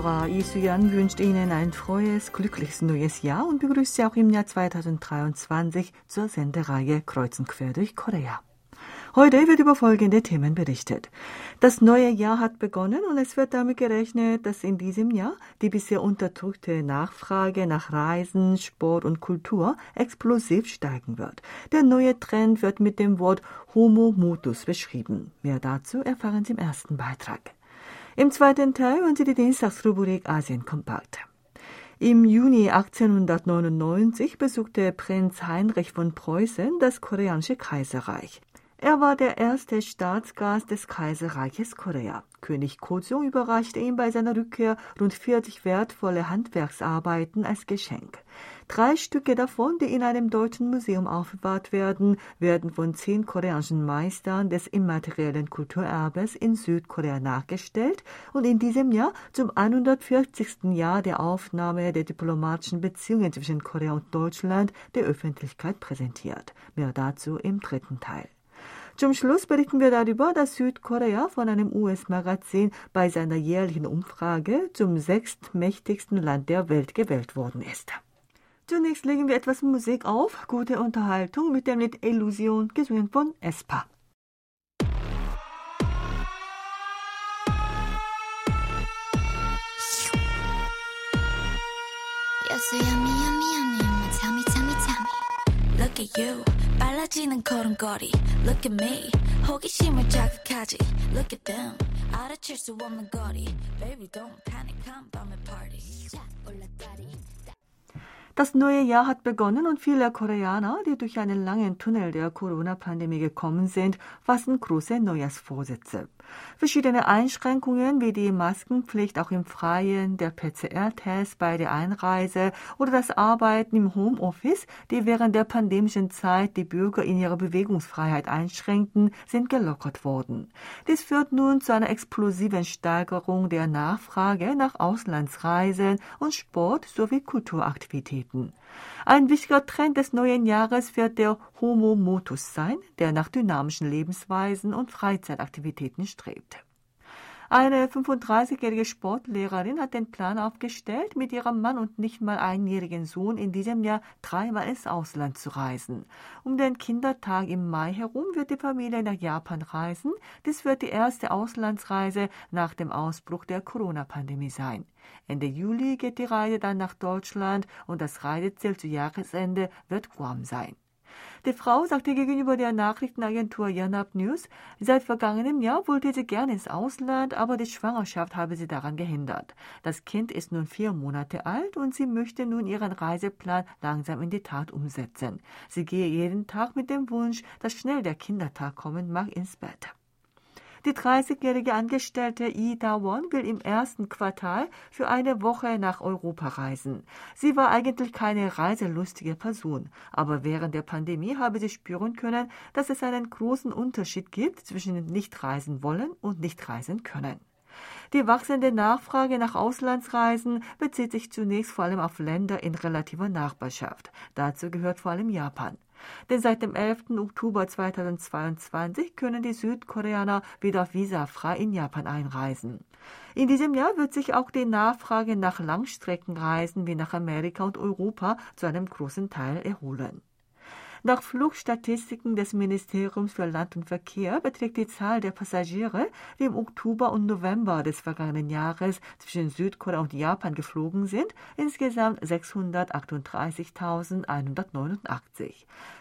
Zuhörer, Isuyan wünscht Ihnen ein frohes, glückliches neues Jahr und begrüßt Sie auch im Jahr 2023 zur Sendereihe Kreuzen quer durch Korea. Heute wird über folgende Themen berichtet. Das neue Jahr hat begonnen und es wird damit gerechnet, dass in diesem Jahr die bisher unterdrückte Nachfrage nach Reisen, Sport und Kultur explosiv steigen wird. Der neue Trend wird mit dem Wort Homo Mutus beschrieben. Mehr dazu erfahren Sie im ersten Beitrag. Im zweiten Teil hören Sie die Dienstagsrubrik Asien kompakt. Im Juni 1899 besuchte Prinz Heinrich von Preußen das koreanische Kaiserreich. Er war der erste Staatsgast des Kaiserreiches Korea. König Kojong überreichte ihm bei seiner Rückkehr rund 40 wertvolle Handwerksarbeiten als Geschenk. Drei Stücke davon, die in einem deutschen Museum aufbewahrt werden, werden von zehn koreanischen Meistern des immateriellen Kulturerbes in Südkorea nachgestellt und in diesem Jahr zum 140. Jahr der Aufnahme der diplomatischen Beziehungen zwischen Korea und Deutschland der Öffentlichkeit präsentiert. Mehr dazu im dritten Teil. Zum Schluss berichten wir darüber, dass Südkorea von einem US-Magazin bei seiner jährlichen Umfrage zum sechstmächtigsten Land der Welt gewählt worden ist. Zunächst legen wir etwas Musik auf, gute Unterhaltung mit dem Lied Illusion, gesungen von Espa. Yes, yummy, yummy, yummy. Tell me, tell me, tell me. Look at you. 빨라지는 걸음걸이 Look at me 호기심을 자극하지 Look at them 알아챌 수 없는 거리 Baby don't panic come 밤의 party 올라다리 Das neue Jahr hat begonnen und viele Koreaner, die durch einen langen Tunnel der Corona-Pandemie gekommen sind, fassen große Neujahrsvorsätze. Verschiedene Einschränkungen wie die Maskenpflicht auch im Freien, der PCR-Test bei der Einreise oder das Arbeiten im Homeoffice, die während der pandemischen Zeit die Bürger in ihrer Bewegungsfreiheit einschränkten, sind gelockert worden. Dies führt nun zu einer explosiven Steigerung der Nachfrage nach Auslandsreisen und Sport sowie Kulturaktivitäten. Ein wichtiger Trend des neuen Jahres wird der Homo Motus sein, der nach dynamischen Lebensweisen und Freizeitaktivitäten strebt. Eine 35-jährige Sportlehrerin hat den Plan aufgestellt, mit ihrem Mann und nicht mal einjährigen Sohn in diesem Jahr dreimal ins Ausland zu reisen. Um den Kindertag im Mai herum wird die Familie nach Japan reisen. Dies wird die erste Auslandsreise nach dem Ausbruch der Corona-Pandemie sein. Ende Juli geht die Reise dann nach Deutschland und das Reiseziel zu Jahresende wird Guam sein. Die Frau sagte gegenüber der Nachrichtenagentur Yanap News, seit vergangenem Jahr wollte sie gerne ins Ausland, aber die Schwangerschaft habe sie daran gehindert. Das Kind ist nun vier Monate alt und sie möchte nun ihren Reiseplan langsam in die Tat umsetzen. Sie gehe jeden Tag mit dem Wunsch, dass schnell der Kindertag kommen mag, ins Bett. Die 30-jährige Angestellte Yi Da-won will im ersten Quartal für eine Woche nach Europa reisen. Sie war eigentlich keine reiselustige Person, aber während der Pandemie habe sie spüren können, dass es einen großen Unterschied gibt zwischen nicht reisen wollen und nicht reisen können. Die wachsende Nachfrage nach Auslandsreisen bezieht sich zunächst vor allem auf Länder in relativer Nachbarschaft. Dazu gehört vor allem Japan. Denn seit dem 11. Oktober 2022 können die Südkoreaner wieder visafrei in Japan einreisen. In diesem Jahr wird sich auch die Nachfrage nach Langstreckenreisen wie nach Amerika und Europa zu einem großen Teil erholen. Nach Flugstatistiken des Ministeriums für Land und Verkehr beträgt die Zahl der Passagiere, die im Oktober und November des vergangenen Jahres zwischen Südkorea und Japan geflogen sind, insgesamt 638.189.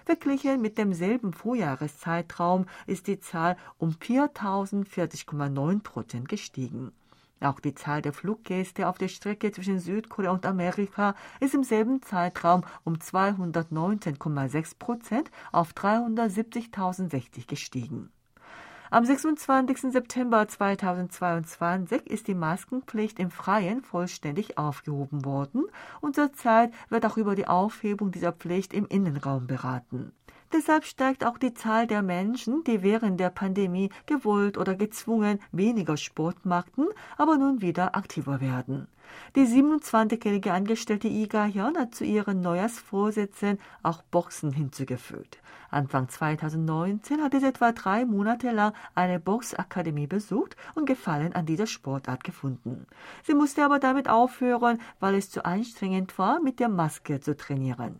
Verglichen mit demselben Vorjahreszeitraum ist die Zahl um 4.040,9 Prozent gestiegen. Auch die Zahl der Fluggäste auf der Strecke zwischen Südkorea und Amerika ist im selben Zeitraum um 219,6 Prozent auf 370.060 gestiegen. Am 26. September 2022 ist die Maskenpflicht im Freien vollständig aufgehoben worden und zurzeit wird auch über die Aufhebung dieser Pflicht im Innenraum beraten. Deshalb steigt auch die Zahl der Menschen, die während der Pandemie gewollt oder gezwungen weniger Sport machten, aber nun wieder aktiver werden. Die 27-jährige Angestellte Iga Hyun hat zu ihren Neujahrsvorsätzen auch Boxen hinzugefügt. Anfang 2019 hatte sie etwa drei Monate lang eine Boxakademie besucht und Gefallen an dieser Sportart gefunden. Sie musste aber damit aufhören, weil es zu anstrengend war, mit der Maske zu trainieren.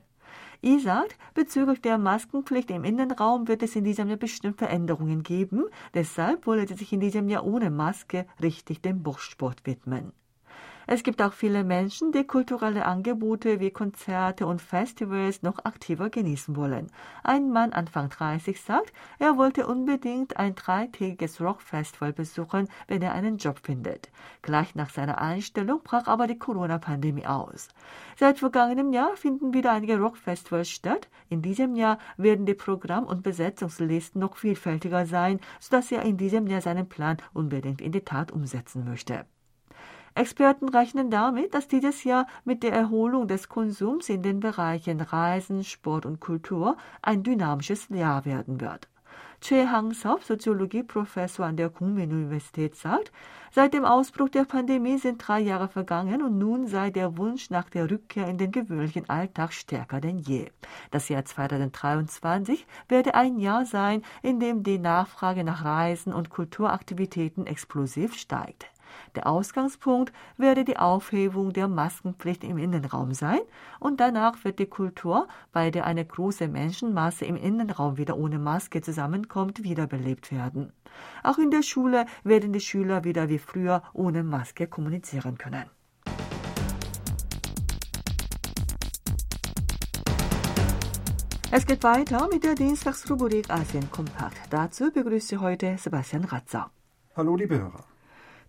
I sagt, bezüglich der Maskenpflicht im Innenraum wird es in diesem Jahr bestimmt Veränderungen geben. Deshalb wolle sie sich in diesem Jahr ohne Maske richtig dem Boxsport widmen. Es gibt auch viele Menschen, die kulturelle Angebote wie Konzerte und Festivals noch aktiver genießen wollen. Ein Mann Anfang 30 sagt, er wollte unbedingt ein dreitägiges Rockfestival besuchen, wenn er einen Job findet. Gleich nach seiner Einstellung brach aber die Corona-Pandemie aus. Seit vergangenem Jahr finden wieder einige Rockfestivals statt. In diesem Jahr werden die Programm- und Besetzungslisten noch vielfältiger sein, sodass er in diesem Jahr seinen Plan unbedingt in die Tat umsetzen möchte. Experten rechnen damit, dass dieses Jahr mit der Erholung des Konsums in den Bereichen Reisen, Sport und Kultur ein dynamisches Jahr werden wird. Choi Hang-seop, Soziologieprofessor an der Kookmin-Universität, sagt, seit dem Ausbruch der Pandemie sind drei Jahre vergangen und nun sei der Wunsch nach der Rückkehr in den gewöhnlichen Alltag stärker denn je. Das Jahr 2023 werde ein Jahr sein, in dem die Nachfrage nach Reisen und Kulturaktivitäten explosiv steigt. Der Ausgangspunkt werde die Aufhebung der Maskenpflicht im Innenraum sein und danach wird die Kultur, bei der eine große Menschenmasse im Innenraum wieder ohne Maske zusammenkommt, wiederbelebt werden. Auch in der Schule werden die Schüler wieder wie früher ohne Maske kommunizieren können. Es geht weiter mit der Dienstagsrubrik Asien Kompakt. Dazu begrüße ich heute Sebastian Ratzer. Hallo, liebe Hörer.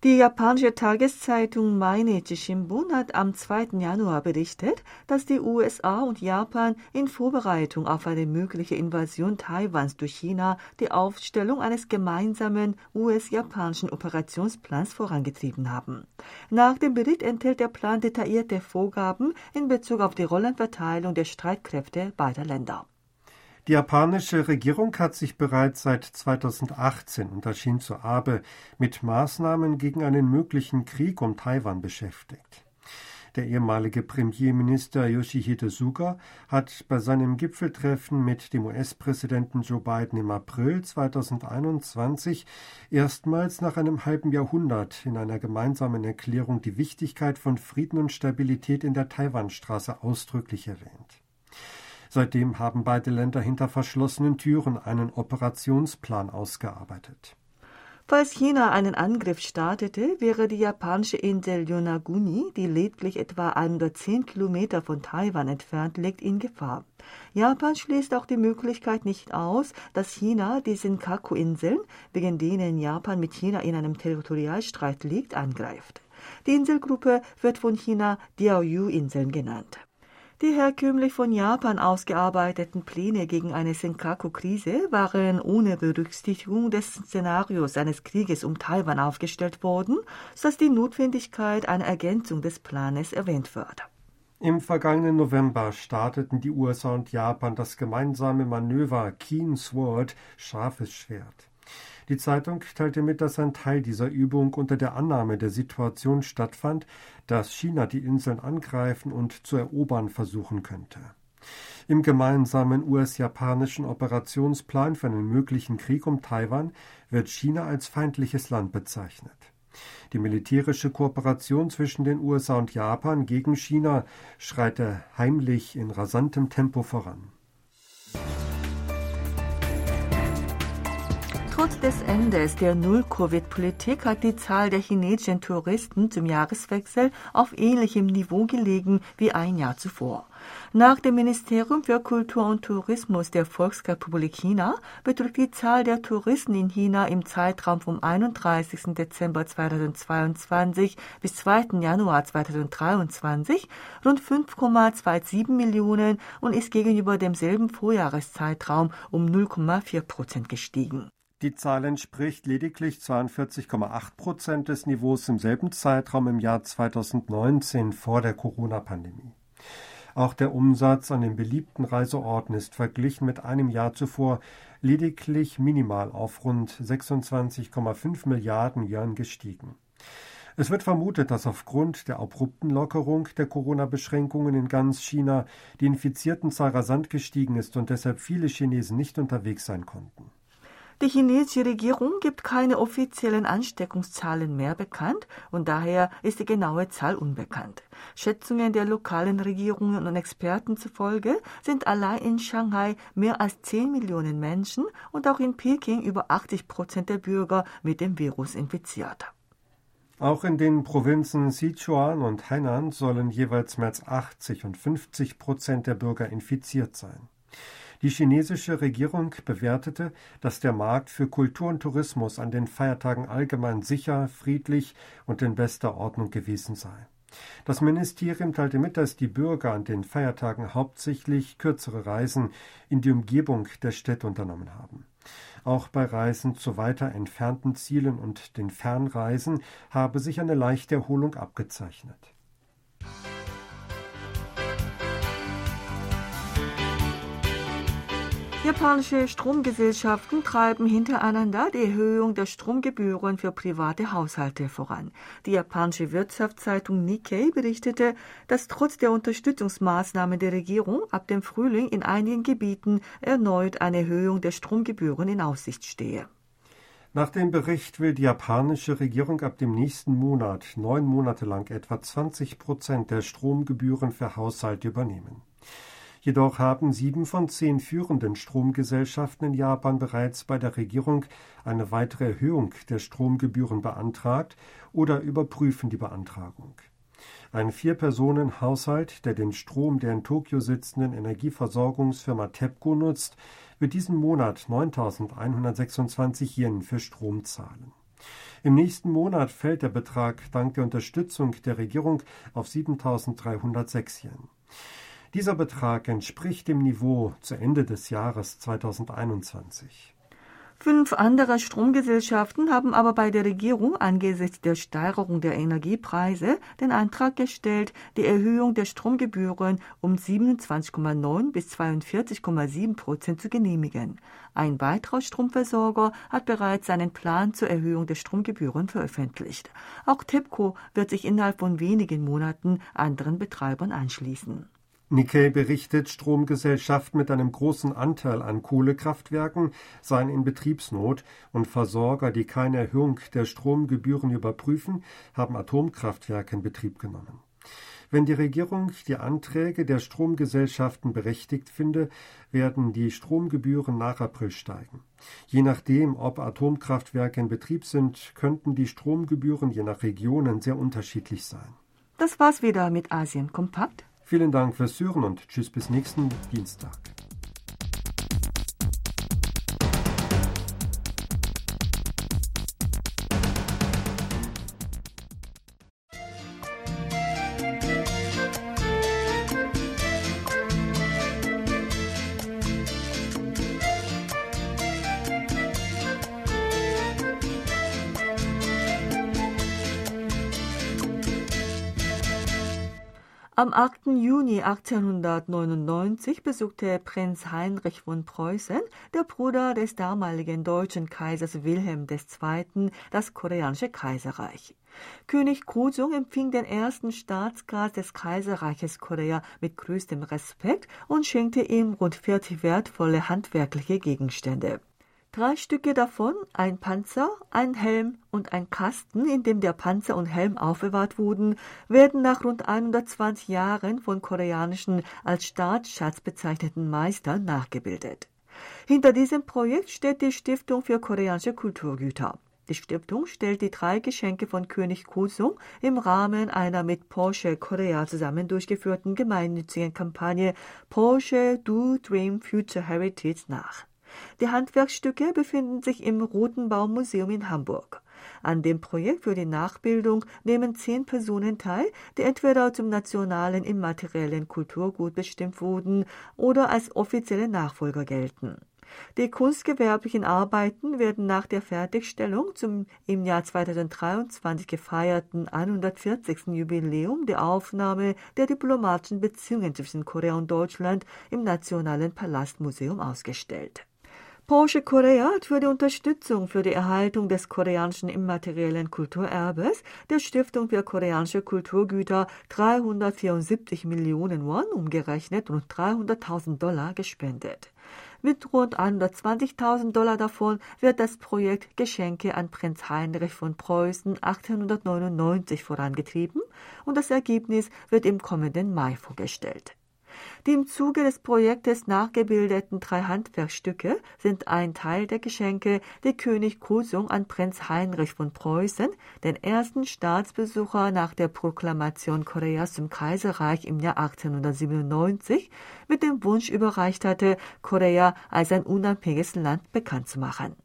Die japanische Tageszeitung Mainichi Shimbun hat am 2. Januar berichtet, dass die USA und Japan in Vorbereitung auf eine mögliche Invasion Taiwans durch China die Aufstellung eines gemeinsamen US-japanischen Operationsplans vorangetrieben haben. Nach dem Bericht enthält der Plan detaillierte Vorgaben in Bezug auf die Rollenverteilung der Streitkräfte beider Länder. Die japanische Regierung hat sich bereits seit 2018 unter Shinzo Abe mit Maßnahmen gegen einen möglichen Krieg um Taiwan beschäftigt. Der ehemalige Premierminister Yoshihide Suga hat bei seinem Gipfeltreffen mit dem US-Präsidenten Joe Biden im April 2021 erstmals nach einem halben Jahrhundert in einer gemeinsamen Erklärung die Wichtigkeit von Frieden und Stabilität in der Taiwanstraße ausdrücklich erwähnt. Seitdem haben beide Länder hinter verschlossenen Türen einen Operationsplan ausgearbeitet. Falls China einen Angriff startete, wäre die japanische Insel Yonaguni, die lediglich etwa 110 Kilometer von Taiwan entfernt liegt, in Gefahr. Japan schließt auch die Möglichkeit nicht aus, dass China die Senkaku-Inseln, wegen denen Japan mit China in einem Territorialstreit liegt, angreift. Die Inselgruppe wird von China Diaoyu-Inseln genannt. Die herkömmlich von Japan ausgearbeiteten Pläne gegen eine Senkaku-Krise waren ohne Berücksichtigung des Szenarios eines Krieges um Taiwan aufgestellt worden, sodass die Notwendigkeit einer Ergänzung des Planes erwähnt wird. Im vergangenen November starteten die USA und Japan das gemeinsame Manöver Keen Sword, scharfes Schwert. Die Zeitung teilte mit, dass ein Teil dieser Übung unter der Annahme der Situation stattfand, dass China die Inseln angreifen und zu erobern versuchen könnte. Im gemeinsamen US-japanischen Operationsplan für einen möglichen Krieg um Taiwan wird China als feindliches Land bezeichnet. Die militärische Kooperation zwischen den USA und Japan gegen China schreite heimlich in rasantem Tempo voran. Trotz des Endes der Null-Covid-Politik hat die Zahl der chinesischen Touristen zum Jahreswechsel auf ähnlichem Niveau gelegen wie ein Jahr zuvor. Nach dem Ministerium für Kultur und Tourismus der Volksrepublik China betrug die Zahl der Touristen in China im Zeitraum vom 31. Dezember 2022 bis 2. Januar 2023 rund 5,27 Millionen und ist gegenüber demselben Vorjahreszeitraum um 0,4 Prozent gestiegen. Die Zahl entspricht lediglich 42,8 Prozent des Niveaus im selben Zeitraum im Jahr 2019 vor der Corona-Pandemie. Auch der Umsatz an den beliebten Reiseorten ist verglichen mit einem Jahr zuvor lediglich minimal auf rund 26,5 Milliarden Yuan gestiegen. Es wird vermutet, dass aufgrund der abrupten Lockerung der Corona-Beschränkungen in ganz China die Infiziertenzahl rasant gestiegen ist und deshalb viele Chinesen nicht unterwegs sein konnten. Die chinesische Regierung gibt keine offiziellen Ansteckungszahlen mehr bekannt und daher ist die genaue Zahl unbekannt. Schätzungen der lokalen Regierungen und Experten zufolge sind allein in Shanghai mehr als 10 Millionen Menschen und auch in Peking über 80 Prozent der Bürger mit dem Virus infiziert. Auch in den Provinzen Sichuan und Hainan sollen jeweils mehr als 80 und 50 Prozent der Bürger infiziert sein. Die chinesische Regierung bewertete, dass der Markt für Kultur und Tourismus an den Feiertagen allgemein sicher, friedlich und in bester Ordnung gewesen sei. Das Ministerium teilte mit, dass die Bürger an den Feiertagen hauptsächlich kürzere Reisen in die Umgebung der Städte unternommen haben. Auch bei Reisen zu weiter entfernten Zielen und den Fernreisen habe sich eine leichte Erholung abgezeichnet. Japanische Stromgesellschaften treiben hintereinander die Erhöhung der Stromgebühren für private Haushalte voran. Die japanische Wirtschaftszeitung Nikkei berichtete, dass trotz der Unterstützungsmaßnahmen der Regierung ab dem Frühling in einigen Gebieten erneut eine Erhöhung der Stromgebühren in Aussicht stehe. Nach dem Bericht will die japanische Regierung ab dem nächsten Monat neun Monate lang etwa 20 Prozent der Stromgebühren für Haushalte übernehmen. Jedoch haben sieben von zehn führenden Stromgesellschaften in Japan bereits bei der Regierung eine weitere Erhöhung der Stromgebühren beantragt oder überprüfen die Beantragung. Ein Vier-Personen-Haushalt, der den Strom der in Tokio sitzenden Energieversorgungsfirma TEPCO nutzt, wird diesen Monat 9.126 Yen für Strom zahlen. Im nächsten Monat fällt der Betrag dank der Unterstützung der Regierung auf 7.306 Yen. Dieser Betrag entspricht dem Niveau zu Ende des Jahres 2021. Fünf andere Stromgesellschaften haben aber bei der Regierung angesichts der Steigerung der Energiepreise den Antrag gestellt, die Erhöhung der Stromgebühren um 27,9 bis 42,7 Prozent zu genehmigen. Ein weiterer Stromversorger hat bereits seinen Plan zur Erhöhung der Stromgebühren veröffentlicht. Auch TEPCO wird sich innerhalb von wenigen Monaten anderen Betreibern anschließen. Nikkei berichtet, Stromgesellschaften mit einem großen Anteil an Kohlekraftwerken seien in Betriebsnot und Versorger, die keine Erhöhung der Stromgebühren überprüfen, haben Atomkraftwerke in Betrieb genommen. Wenn die Regierung die Anträge der Stromgesellschaften berechtigt finde, werden die Stromgebühren nach April steigen. Je nachdem, ob Atomkraftwerke in Betrieb sind, könnten die Stromgebühren je nach Regionen sehr unterschiedlich sein. Das war's wieder mit Asien Kompakt. Vielen Dank fürs Hören und tschüss bis nächsten Dienstag. Am 8. Juni 1899 besuchte Prinz Heinrich von Preußen, der Bruder des damaligen deutschen Kaisers Wilhelm II., das koreanische Kaiserreich. König Kojong empfing den ersten Staatsgast des Kaiserreiches Korea mit größtem Respekt und schenkte ihm rund 40 wertvolle handwerkliche Gegenstände. Drei Stücke davon, ein Panzer, ein Helm und ein Kasten, in dem der Panzer und Helm aufbewahrt wurden, werden nach rund 120 Jahren von koreanischen als Staatsschatz bezeichneten Meistern nachgebildet. Hinter diesem Projekt steht die Stiftung für koreanische Kulturgüter. Die Stiftung stellt die drei Geschenke von König Kosung im Rahmen einer mit Porsche Korea zusammen durchgeführten gemeinnützigen Kampagne Porsche Do Dream Future Heritage nach. Die Handwerkstücke befinden sich im Rotenbaum-Museum in Hamburg. An dem Projekt für die Nachbildung nehmen zehn Personen teil, die entweder zum nationalen immateriellen Kulturgut bestimmt wurden oder als offizielle Nachfolger gelten. Die kunstgewerblichen Arbeiten werden nach der Fertigstellung zum im Jahr 2023 gefeierten 140. Jubiläum der Aufnahme der diplomatischen Beziehungen zwischen Korea und Deutschland im Nationalen Palastmuseum ausgestellt. Porsche Korea hat für die Unterstützung für die Erhaltung des koreanischen immateriellen Kulturerbes der Stiftung für koreanische Kulturgüter 374 Millionen Won umgerechnet und 300.000 Dollar gespendet. Mit rund 120.000 Dollar davon wird das Projekt Geschenke an Prinz Heinrich von Preußen 1899 vorangetrieben und das Ergebnis wird im kommenden Mai vorgestellt. Die im Zuge des Projektes nachgebildeten drei Handwerkstücke sind ein Teil der Geschenke, die König Kosung an Prinz Heinrich von Preußen, den ersten Staatsbesucher nach der Proklamation Koreas zum Kaiserreich im Jahr 1897, mit dem Wunsch überreicht hatte, Korea als ein unabhängiges Land bekannt zu machen.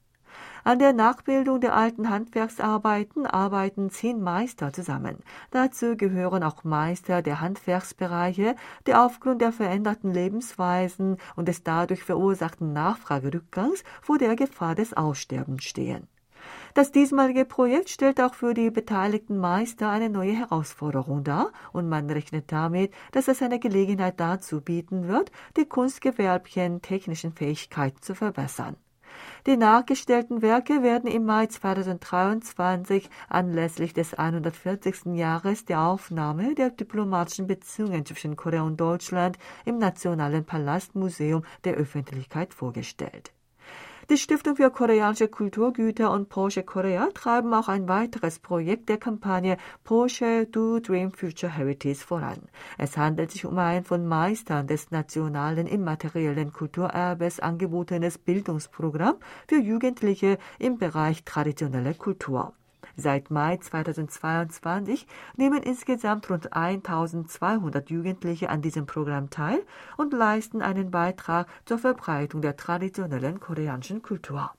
An der Nachbildung der alten Handwerksarbeiten arbeiten zehn Meister zusammen. Dazu gehören auch Meister der Handwerksbereiche, die aufgrund der veränderten Lebensweisen und des dadurch verursachten Nachfragerückgangs vor der Gefahr des Aussterbens stehen. Das diesmalige Projekt stellt auch für die beteiligten Meister eine neue Herausforderung dar und man rechnet damit, dass es eine Gelegenheit dazu bieten wird, die Kunstgewerbchen technischen Fähigkeiten zu verbessern. Die nachgestellten Werke werden im Mai 2023 anlässlich des 140. Jahres der Aufnahme der diplomatischen Beziehungen zwischen Korea und Deutschland im Nationalen Palastmuseum der Öffentlichkeit vorgestellt. Die Stiftung für koreanische Kulturgüter und Porsche Korea treiben auch ein weiteres Projekt der Kampagne Porsche Do Dream Future Heritage voran. Es handelt sich um ein von Meistern des nationalen immateriellen Kulturerbes angebotenes Bildungsprogramm für Jugendliche im Bereich traditionelle Kultur. Seit Mai 2022 nehmen insgesamt rund 1200 Jugendliche an diesem Programm teil und leisten einen Beitrag zur Verbreitung der traditionellen koreanischen Kultur.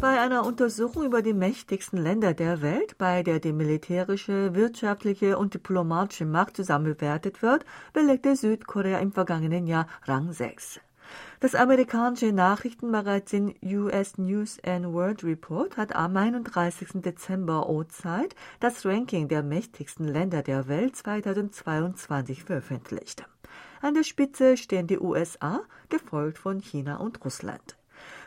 Bei einer Untersuchung über die mächtigsten Länder der Welt, bei der die militärische, wirtschaftliche und diplomatische Macht zusammen bewertet wird, belegte Südkorea im vergangenen Jahr Rang 6. Das amerikanische Nachrichtenmagazin US News and World Report hat am 31. Dezember Uhrzeit das Ranking der mächtigsten Länder der Welt 2022 veröffentlicht. An der Spitze stehen die USA, gefolgt von China und Russland.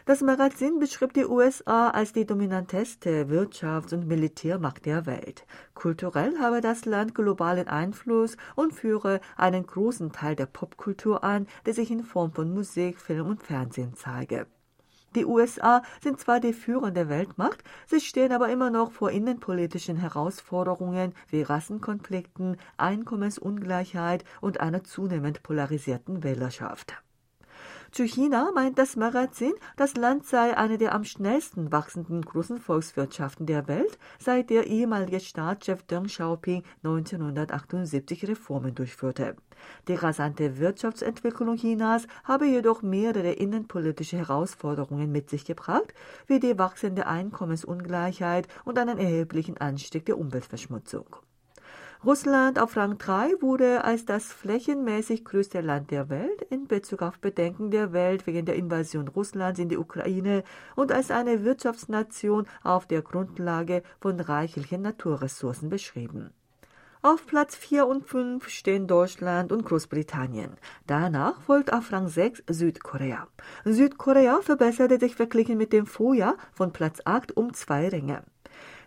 Das Magazin beschrieb die USA als die dominanteste Wirtschafts- und Militärmacht der Welt. Kulturell habe das Land globalen Einfluss und führe einen großen Teil der Popkultur an, der sich in Form von Musik, Film und Fernsehen zeige. Die USA sind zwar die führende Weltmacht, sie stehen aber immer noch vor innenpolitischen Herausforderungen wie Rassenkonflikten, Einkommensungleichheit und einer zunehmend polarisierten Wählerschaft. Zu China meint das Magazin, das Land sei eine der am schnellsten wachsenden großen Volkswirtschaften der Welt, seit der ehemalige Staatschef Deng Xiaoping 1978 Reformen durchführte. Die rasante Wirtschaftsentwicklung Chinas habe jedoch mehrere innenpolitische Herausforderungen mit sich gebracht, wie die wachsende Einkommensungleichheit und einen erheblichen Anstieg der Umweltverschmutzung. Russland auf Rang 3 wurde als das flächenmäßig größte Land der Welt in Bezug auf Bedenken der Welt wegen der Invasion Russlands in die Ukraine und als eine Wirtschaftsnation auf der Grundlage von reichlichen Naturressourcen beschrieben. Auf Platz 4 und 5 stehen Deutschland und Großbritannien. Danach folgt auf Rang 6 Südkorea. Südkorea verbesserte sich verglichen mit dem Vorjahr von Platz 8 um zwei Ränge.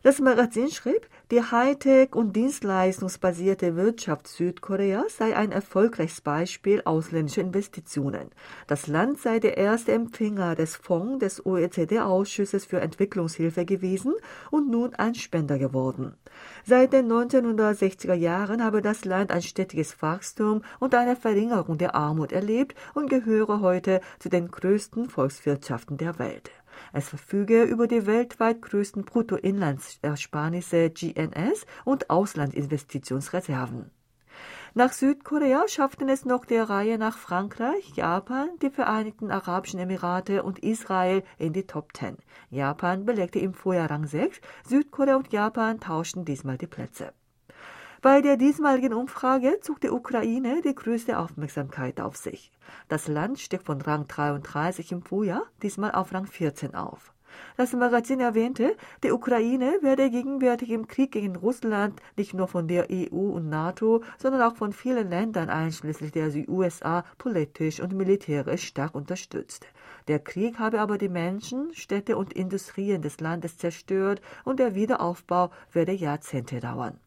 Das Magazin schrieb, die Hightech- und dienstleistungsbasierte Wirtschaft Südkoreas sei ein erfolgreiches Beispiel ausländischer Investitionen. Das Land sei der erste Empfänger des Fonds des OECD-Ausschusses für Entwicklungshilfe gewesen und nun ein Spender geworden. Seit den 1960er Jahren habe das Land ein stetiges Wachstum und eine Verringerung der Armut erlebt und gehöre heute zu den größten Volkswirtschaften der Welt. Es verfüge über die weltweit größten Bruttoinlandsersparnisse GNS und Auslandinvestitionsreserven. Nach Südkorea schafften es noch der Reihe nach Frankreich, Japan, die Vereinigten Arabischen Emirate und Israel in die Top Ten. Japan belegte im Vorjahr Rang 6, Südkorea und Japan tauschten diesmal die Plätze. Bei der diesmaligen Umfrage zog die Ukraine die größte Aufmerksamkeit auf sich. Das Land stieg von Rang 33 im Vorjahr diesmal auf Rang 14 auf. Das Magazin erwähnte, die Ukraine werde gegenwärtig im Krieg gegen Russland nicht nur von der EU und NATO, sondern auch von vielen Ländern einschließlich der USA politisch und militärisch stark unterstützt. Der Krieg habe aber die Menschen, Städte und Industrien des Landes zerstört und der Wiederaufbau werde Jahrzehnte dauern.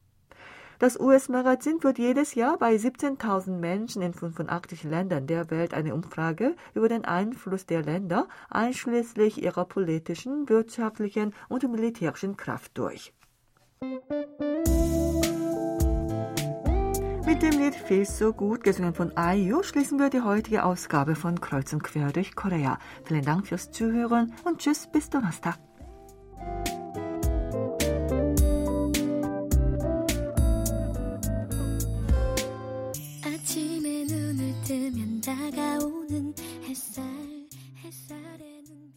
Das US-Magazin führt jedes Jahr bei 17.000 Menschen in 85 Ländern der Welt eine Umfrage über den Einfluss der Länder einschließlich ihrer politischen, wirtschaftlichen und militärischen Kraft durch. Mit dem Lied Feels so gut, gesungen von IU, schließen wir die heutige Ausgabe von Kreuz und Quer durch Korea. Vielen Dank fürs Zuhören und tschüss bis Donnerstag. 概无